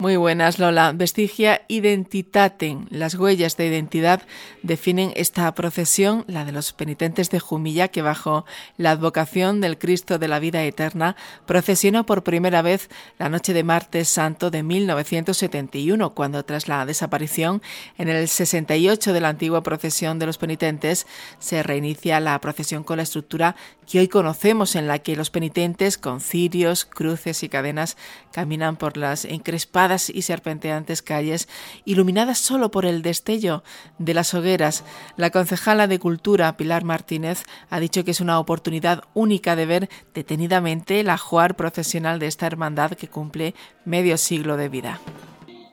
Muy buenas, Lola. Vestigia Identitatem. Las huellas de identidad definen esta procesión, la de los penitentes de Jumilla, que bajo la advocación del Cristo de la vida eterna procesionó por primera vez la noche de martes santo de 1971, cuando tras la desaparición en el 68 de la antigua procesión de los penitentes se reinicia la procesión con la estructura que hoy conocemos, en la que los penitentes con cirios, cruces y cadenas caminan por las encrespadas y serpenteantes calles, iluminadas solo por el destello de las hogueras. La concejala de Cultura, Pilar Martínez, ha dicho que es una oportunidad única de ver detenidamente el ajuar procesional de esta hermandad que cumple medio siglo de vida.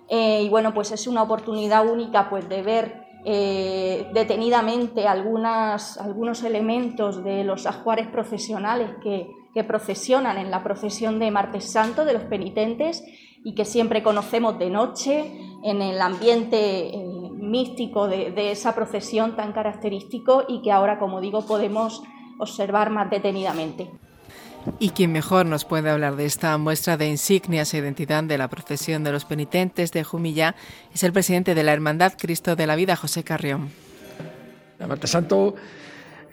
Eh, y bueno, pues es una oportunidad única pues, de ver eh, detenidamente algunas, algunos elementos de los ajuares profesionales que, que procesionan en la procesión de Martes Santo de los penitentes y que siempre conocemos de noche, en el ambiente eh, místico de, esa procesión tan característico y que ahora, como digo, podemos observar más detenidamente. Y quien mejor nos puede hablar de esta muestra de insignias e identidad de la procesión de los penitentes de Jumilla es el presidente de la Hermandad Cristo de la Vida, José Carrión. La Martes Santo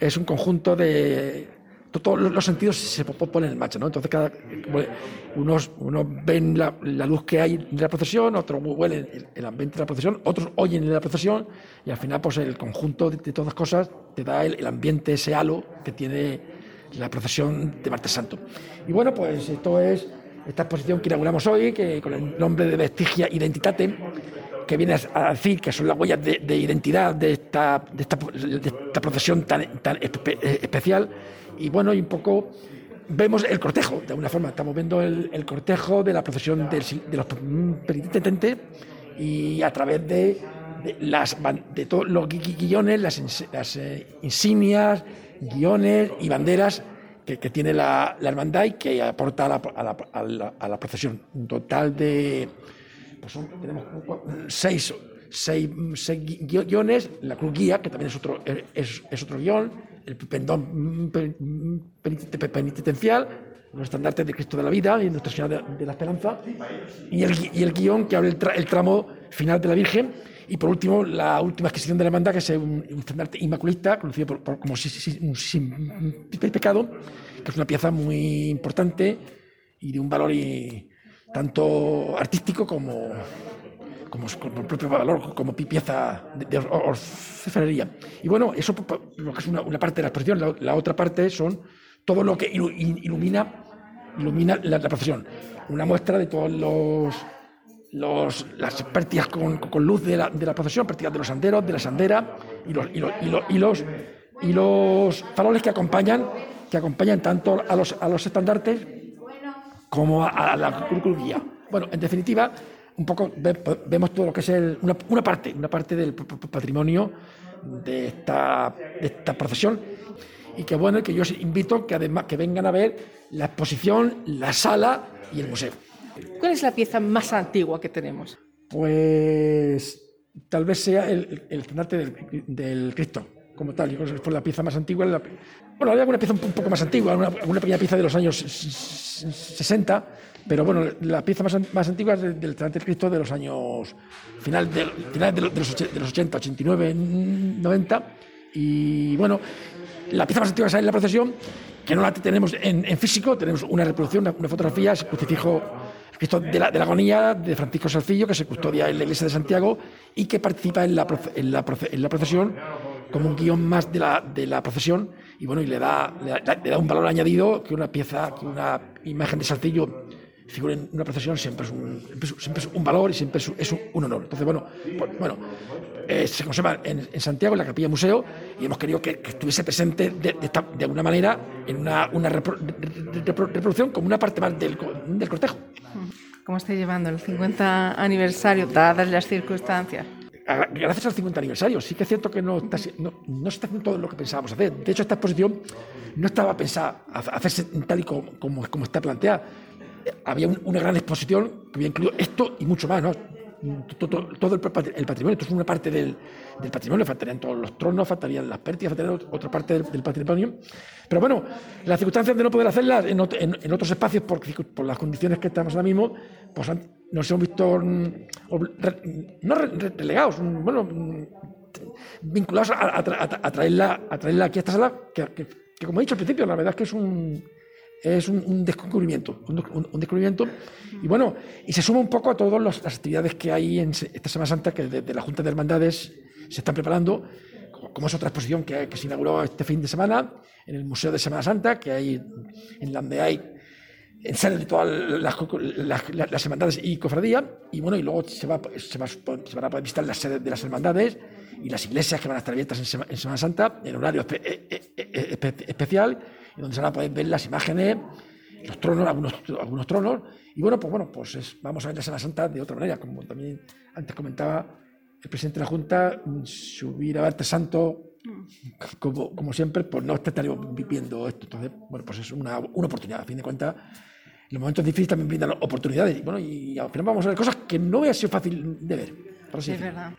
es un conjunto de todos los sentidos se ponen en marcha, ¿no? Entonces cada, unos, unos ven la, luz que hay de la procesión, otros huelen el, ambiente de la procesión, otros oyen la procesión y al final pues el conjunto de, todas las cosas te da el, ambiente, ese halo que tiene la procesión de Martes Santo. Y bueno, pues esto es esta exposición que inauguramos hoy, que con el nombre de Vestigia Identitate, que viene a decir que son las huellas de, identidad de esta, de esta, de esta tan, tan especial y bueno, y un poco vemos el cortejo, de alguna forma, estamos viendo el, cortejo de la procesión de los penitentes y a través de, las, de todos los guiones, las, eh, insignias, guiones y banderas que, tiene la, hermandad y que aporta a la, procesión. Un total de, pues tenemos seis, seis, guiones, la cruz guía, que también es otro, es, otro guion, el pendón penitencial, los estandartes de Cristo de la Vida y Nuestra Señora de, la Esperanza, y el, y el, guion que abre el, tramo final de la Virgen, y por último la última adquisición de la hermandad, que es un, estandarte inmaculista, conocido por, como sin, sin, pecado, que es una pieza muy importante y de un valor tanto artístico como, como, como propio valor, como pieza de, orfebrería. Y bueno, eso lo que es una, parte de la exposición, la, otra parte son todo lo que ilumina, ilumina la, procesión. Una muestra de todos los, los las partidas con, con, luz de la, de la procesión, partidas de los anderos, de la sandera y los, y los, y los, y los, faroles que acompañan, que acompañan tanto a los, a los estandartes como a, la guía. Bueno, en definitiva, un poco vemos todo lo que es una, parte, una parte del patrimonio de esta, esta procesión y que bueno, que yo os invito que además que vengan a ver la exposición, la sala y el museo. ¿Cuál es la pieza más antigua que tenemos? Pues tal vez sea el, el del, Cristo, como tal. Yo creo que fue la pieza más antigua. bueno, hay alguna pieza un, poco más antigua, una, pequeña pieza de los años 60, pero bueno, la pieza más, más antigua es del, del Cristo de los años final, de, final de, los, de, los, 80, 89, 90. Y bueno, la pieza más antigua sale en la procesión, que no la tenemos en, físico, tenemos una reproducción, una, fotografía, es crucifijo de la, de la, agonía de Francisco Salcillo, que se custodia en la iglesia de Santiago y que participa en la, en la, en la procesión como un guion más de la, de la procesión y bueno, y le da, le da, un valor añadido que una pieza, que una imagen de Salcillo figura en una procesión siempre es un, siempre es un valor y siempre es un, un honor. Entonces, bueno, pues, bueno eh, se conserva en, Santiago, en la Capilla Museo, y hemos querido que, estuviese presente de, de, de, alguna manera en una, una reproducción como una parte más del, del cortejo. ¿Cómo está llevando el 50 aniversario, dadas las circunstancias? Gracias al 50 aniversario. Sí que es cierto que no, está, no, no se está haciendo todo lo que pensábamos hacer. De hecho, esta exposición no estaba pensada a hacerse tal y como está planteada. Había una gran exposición que había incluido esto y mucho más. ¿no? Todo, el, patrimonio, esto es una parte del, patrimonio, faltarían todos los tronos, faltarían las pértigas, faltaría otra parte del, patrimonio. Pero bueno, las circunstancias de no poder hacerlas en, otros espacios por, las condiciones que estamos ahora mismo, pues nos hemos visto mm, no relegados, mm, bueno, mm, vinculados a, traerla, a traerla aquí a esta sala, que, como he dicho al principio, la verdad es que es un, es un, descubrimiento, un, descubrimiento. Y bueno, y se suma un poco a todas las actividades que hay en esta Semana Santa, que desde la Junta de Hermandades se están preparando, como es otra exposición que, se inauguró este fin de semana en el Museo de Semana Santa, que hay en donde hay en de todas las, hermandades y cofradías, y bueno, y luego se, va, se, va, se van a poder visitar las sedes de las hermandades y las iglesias que van a estar abiertas en, Semana Santa en horario eh, eh, eh, especial y donde se van a poder ver las imágenes, los tronos, algunos, algunos tronos. Y bueno, pues bueno, pues vamos a ver la Semana Santa de otra manera, como también antes comentaba el presidente de la Junta, si hubiera Verte Santo, como, como siempre, pues no estaríamos viviendo esto. Entonces, bueno, pues es una, una oportunidad, a fin de cuentas los momentos difíciles también brindan oportunidades. Y bueno, y al final vamos a ver cosas que no hubiera sido fácil de ver. es verdad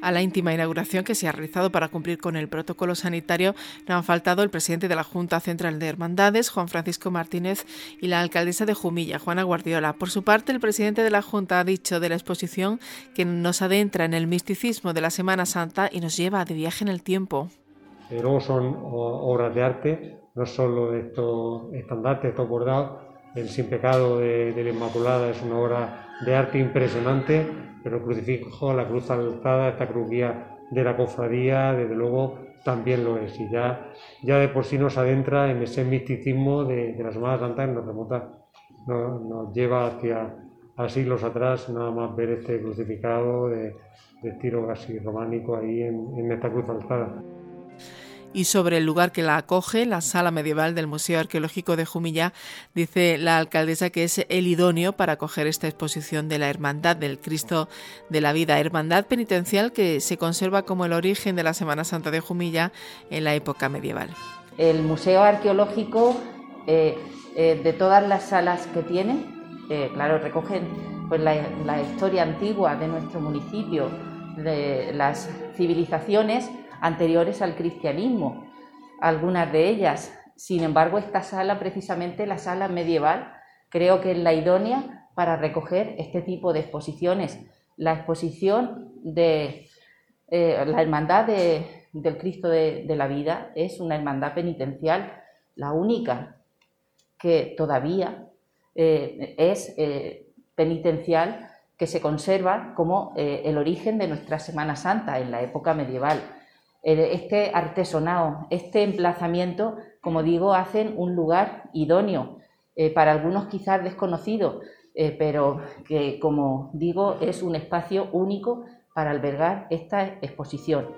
a la íntima inauguración que se ha realizado para cumplir con el protocolo sanitario no han faltado el presidente de la Junta Central de Hermandades, Juan Francisco Martínez, y la alcaldesa de Jumilla, Juana Guardiola. Por su parte, el presidente de la Junta ha dicho de la exposición que nos adentra en el misticismo de la Semana Santa y nos lleva de viaje en el tiempo. Luego son obras de arte, no solo estos estandartes, estos bordados. El Sin Pecado de, de la Inmaculada es una obra de arte impresionante pero crucifijo, la cruz alzada, esta cruz de la cofradía, desde luego también lo es. Y ya, ya de por sí nos adentra en ese misticismo de, de la Semana Santa que nos remota, nos, lleva hacia a siglos atrás, nada más ver este crucificado de, estilo casi románico ahí en, en esta cruz alzada y sobre el lugar que la acoge, la sala medieval del Museo Arqueológico de Jumilla, dice la alcaldesa que es el idóneo para acoger esta exposición de la Hermandad del Cristo de la Vida, hermandad penitencial que se conserva como el origen de la Semana Santa de Jumilla en la época medieval. El Museo Arqueológico, eh, eh, de todas las salas que tiene, eh, claro, recogen pues, la, la historia antigua de nuestro municipio, de las civilizaciones, anteriores al cristianismo, algunas de ellas. Sin embargo, esta sala, precisamente la sala medieval, creo que es la idónea para recoger este tipo de exposiciones. La exposición de eh, la hermandad del Cristo de, la vida es una hermandad penitencial, la única que todavía eh, es eh, penitencial, que se conserva como el origen de nuestra Semana Santa en la época medieval este artesonado, este emplazamiento, como digo, hacen un lugar idóneo, eh, para algunos quizás desconocido, eh, pero que, como digo, es un espacio único para albergar esta exposición.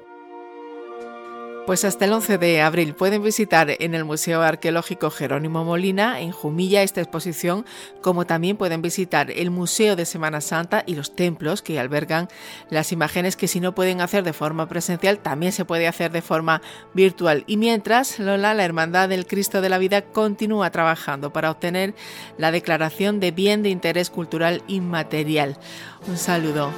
Pues hasta el 11 de abril pueden visitar en el Museo Arqueológico Jerónimo Molina, en Jumilla, esta exposición, como también pueden visitar el Museo de Semana Santa y los templos que albergan las imágenes que si no pueden hacer de forma presencial, también se puede hacer de forma virtual. Y mientras, Lola, la Hermandad del Cristo de la Vida, continúa trabajando para obtener la declaración de bien de interés cultural inmaterial. Un saludo.